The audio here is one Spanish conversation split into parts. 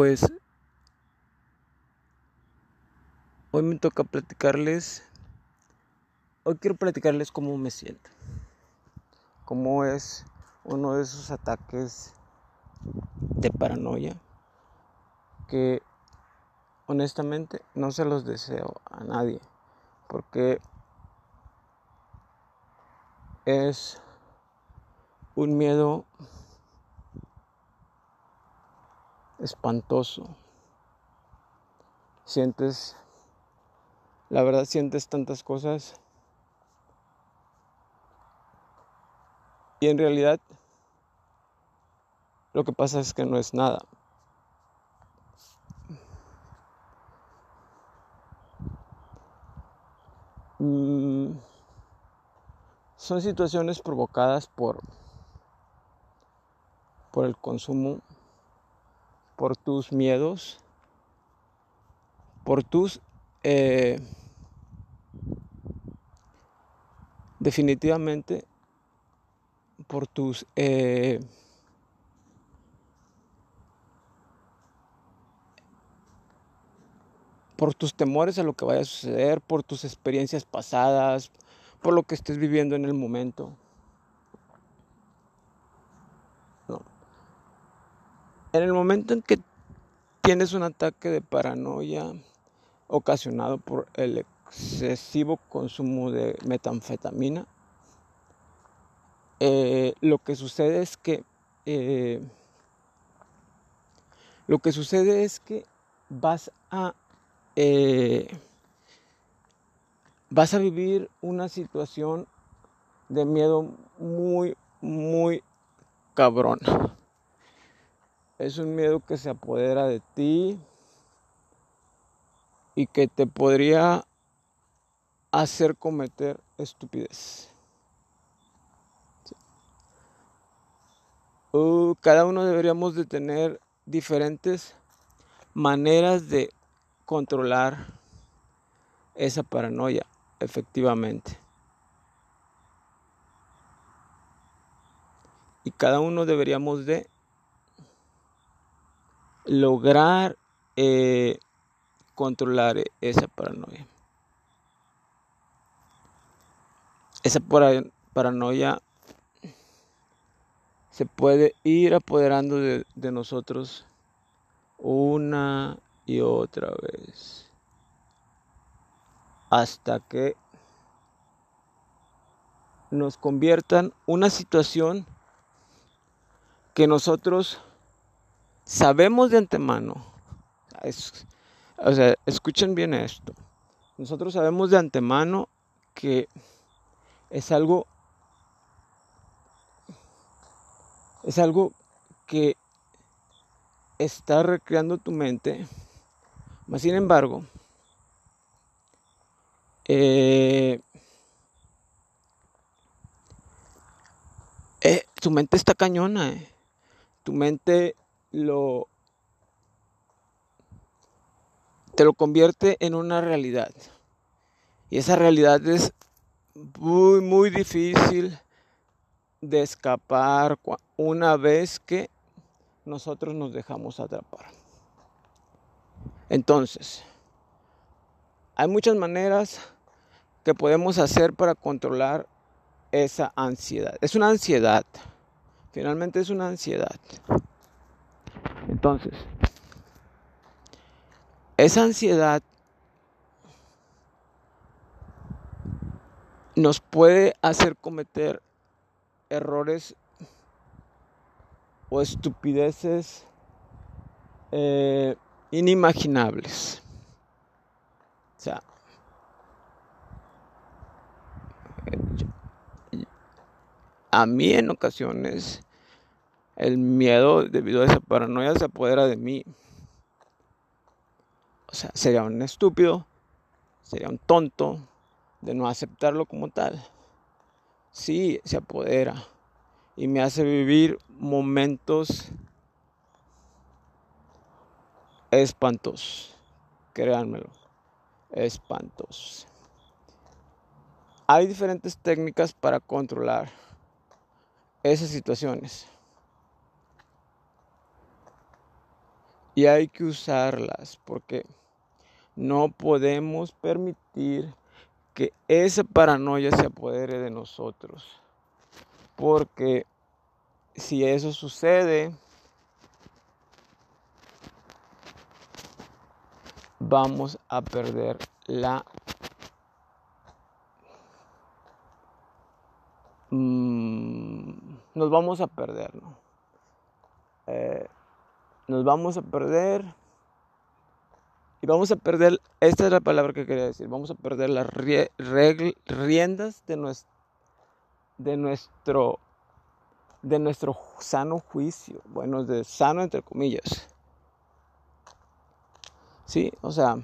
pues hoy me toca platicarles, hoy quiero platicarles cómo me siento, cómo es uno de esos ataques de paranoia que honestamente no se los deseo a nadie porque es un miedo espantoso. Sientes, la verdad sientes tantas cosas y en realidad lo que pasa es que no es nada. Mm, son situaciones provocadas por, por el consumo, por tus miedos, por tus... Eh, definitivamente por tus... Eh, por tus temores a lo que vaya a suceder, por tus experiencias pasadas, por lo que estés viviendo en el momento. En el momento en que tienes un ataque de paranoia ocasionado por el excesivo consumo de metanfetamina, eh, lo que sucede es que eh, lo que sucede es que vas a eh, vas a vivir una situación de miedo muy, muy cabrón. Es un miedo que se apodera de ti y que te podría hacer cometer estupidez. Uh, cada uno deberíamos de tener diferentes maneras de controlar esa paranoia, efectivamente. Y cada uno deberíamos de lograr eh, controlar esa paranoia. Esa paranoia se puede ir apoderando de, de nosotros una y otra vez hasta que nos conviertan una situación que nosotros sabemos de antemano. o sea, escuchen bien esto. Nosotros sabemos de antemano que es algo es algo que está recreando tu mente sin embargo, eh, eh, tu mente está cañona. Eh. Tu mente lo te lo convierte en una realidad. Y esa realidad es muy, muy difícil de escapar una vez que nosotros nos dejamos atrapar. Entonces, hay muchas maneras que podemos hacer para controlar esa ansiedad. Es una ansiedad. Finalmente es una ansiedad. Entonces, esa ansiedad nos puede hacer cometer errores o estupideces eh, inimaginables. O sea, a mí en ocasiones el miedo debido a esa paranoia se apodera de mí. O sea, sería un estúpido, sería un tonto de no aceptarlo como tal. Sí, se apodera y me hace vivir momentos espantos. Créanmelo, espantos. Hay diferentes técnicas para controlar esas situaciones. Y hay que usarlas porque no podemos permitir que esa paranoia se apodere de nosotros. Porque si eso sucede, vamos a perder la mm, nos vamos a perder, ¿no? Nos vamos a perder y vamos a perder, esta es la palabra que quería decir, vamos a perder las riendas de nuestro, de nuestro, de nuestro sano juicio, bueno, de sano entre comillas. Sí, o sea,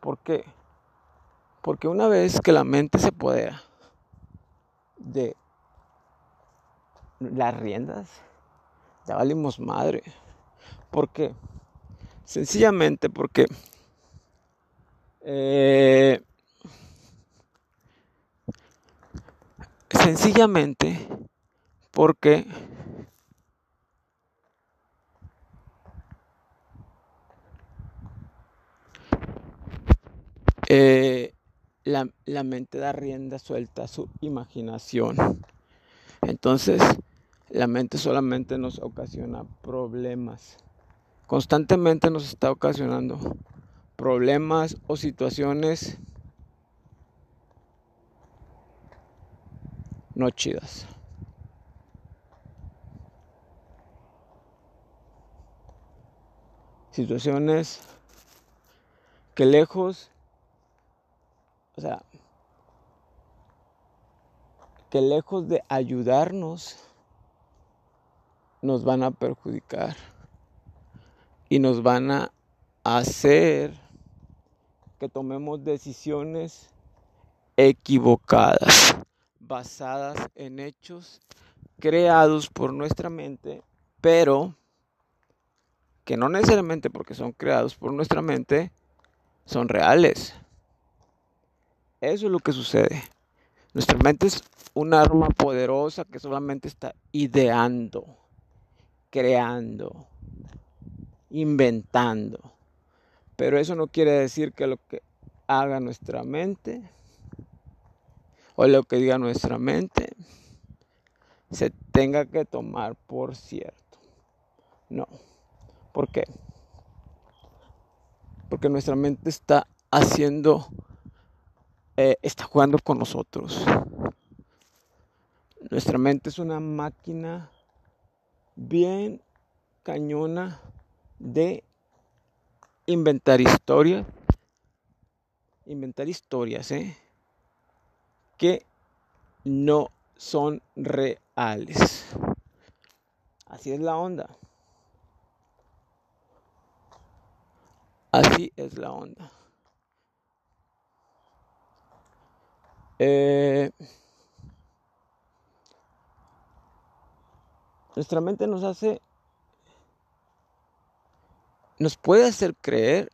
¿por qué? Porque una vez que la mente se apodera de las riendas, valimos madre. ¿Por qué? Sencillamente porque eh, sencillamente porque eh, la, la, mente da rienda suelta a su imaginación. Entonces, la mente solamente nos ocasiona problemas constantemente nos está ocasionando problemas o situaciones no chidas. Situaciones que lejos, o sea, que lejos de ayudarnos, nos van a perjudicar y nos van a hacer que tomemos decisiones equivocadas, basadas en hechos creados por nuestra mente, pero que no necesariamente porque son creados por nuestra mente, son reales. Eso es lo que sucede. Nuestra mente es un arma poderosa que solamente está ideando, creando, inventando. Pero eso no quiere decir que lo que haga nuestra mente o lo que diga nuestra mente se tenga que tomar por cierto. No. ¿Por qué? Porque nuestra mente está haciendo, eh, está jugando con nosotros. Nuestra mente es una máquina bien cañona de inventar historias, inventar historias, ¿eh? que no son reales. Así es la onda. Así es la onda. Eh, nuestra mente nos hace nos puede hacer creer,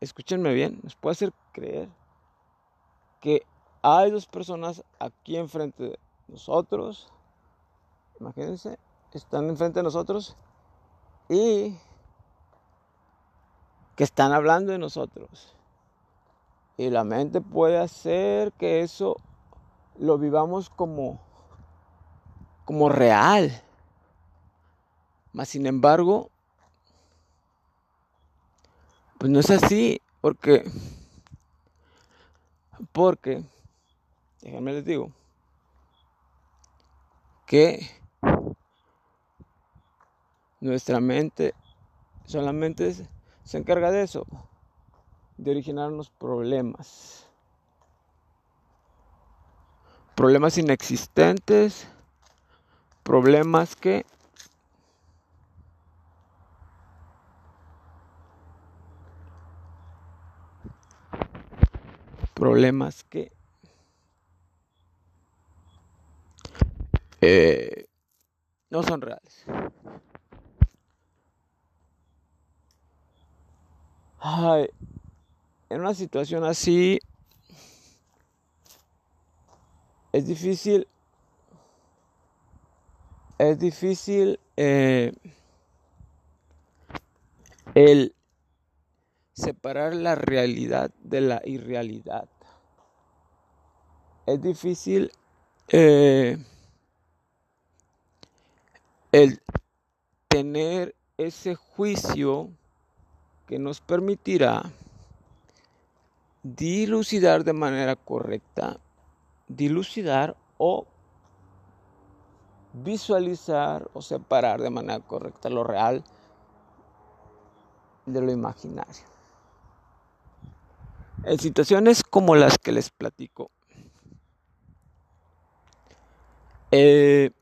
escúchenme bien, nos puede hacer creer que hay dos personas aquí enfrente de nosotros, imagínense, están enfrente de nosotros y que están hablando de nosotros. Y la mente puede hacer que eso lo vivamos como, como real. Mas sin embargo, pues no es así, porque, porque, déjenme les digo, que nuestra mente solamente se encarga de eso, de originarnos problemas. Problemas inexistentes, problemas que problemas que eh, no son reales. en una situación así es difícil, es difícil eh, el separar la realidad de la irrealidad. Es difícil eh, el tener ese juicio que nos permitirá dilucidar de manera correcta, dilucidar o visualizar o separar de manera correcta lo real de lo imaginario. En situaciones como las que les platico, eh,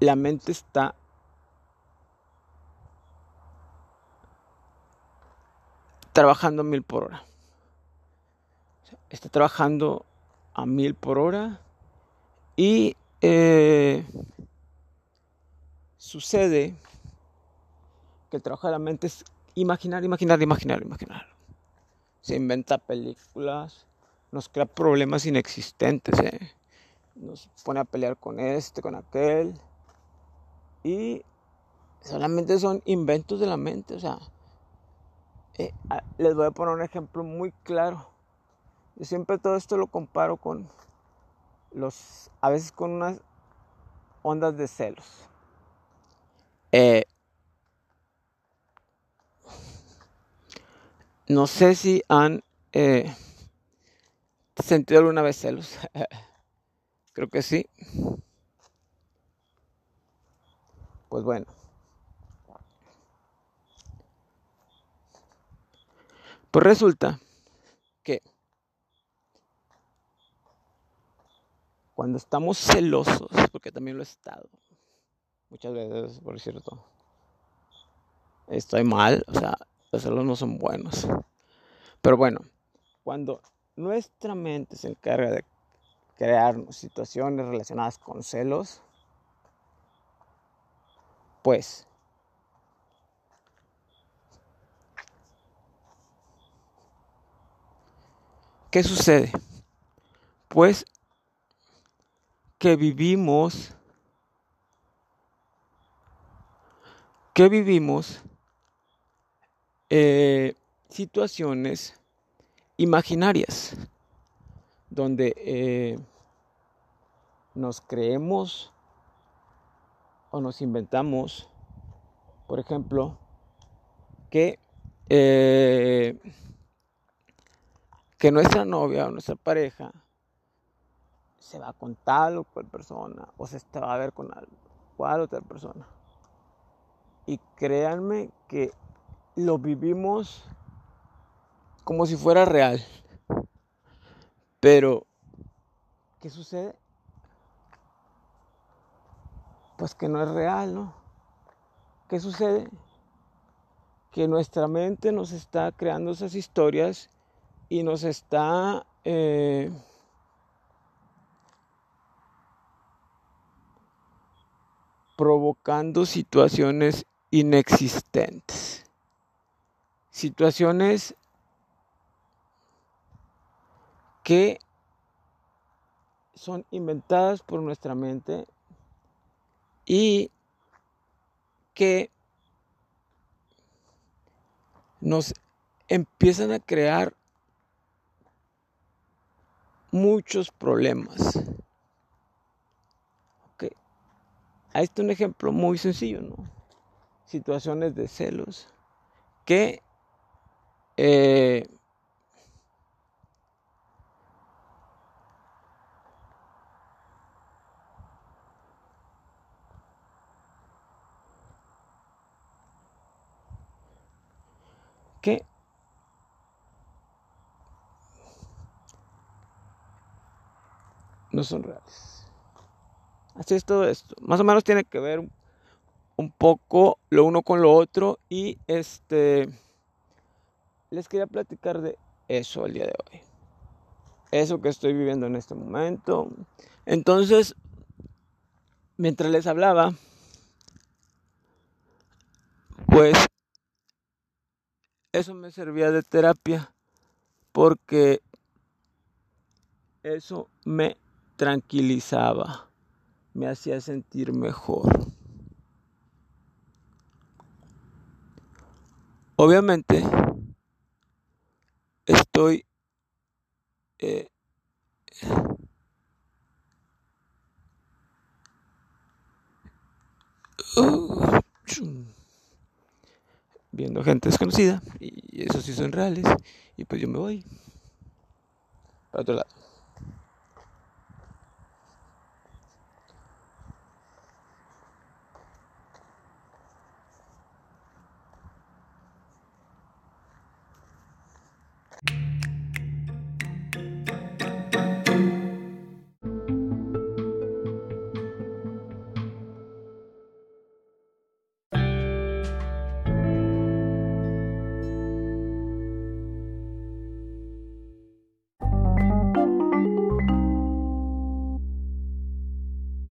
la mente está trabajando a mil por hora. Está trabajando a mil por hora y eh, sucede que el trabajo de la mente es imaginar, imaginar, imaginar, imaginar. Se inventa películas, nos crea problemas inexistentes, ¿eh? nos pone a pelear con este, con aquel. Y solamente son inventos de la mente, o sea, eh, les voy a poner un ejemplo muy claro. Yo siempre todo esto lo comparo con los, a veces con unas ondas de celos. Eh, no sé si han eh, sentido alguna vez celos. Creo que sí. Pues bueno. Pues resulta que cuando estamos celosos, porque también lo he estado, muchas veces, por cierto, estoy mal, o sea, los celos no son buenos. Pero bueno, cuando nuestra mente se encarga de crear situaciones relacionadas con celos, pues ¿Qué sucede? Pues que vivimos, que vivimos eh, situaciones imaginarias donde eh, nos creemos o nos inventamos, por ejemplo, que eh, que nuestra novia o nuestra pareja se va con tal o cual persona o se va a ver con cual otra persona. Y créanme que lo vivimos como si fuera real. Pero, ¿qué sucede? Pues que no es real, ¿no? ¿Qué sucede? Que nuestra mente nos está creando esas historias y nos está eh, provocando situaciones inexistentes, situaciones que son inventadas por nuestra mente y que nos empiezan a crear muchos problemas. Ahí está un ejemplo muy sencillo, ¿no? Situaciones de celos que eh, no son reales. Así es todo esto. Más o menos tiene que ver un poco lo uno con lo otro y este les quería platicar de eso el día de hoy. Eso que estoy viviendo en este momento. Entonces, mientras les hablaba, pues eso me servía de terapia porque eso me tranquilizaba, me hacía sentir mejor. Obviamente estoy eh, viendo gente desconocida y esos sí son reales y pues yo me voy para otro lado.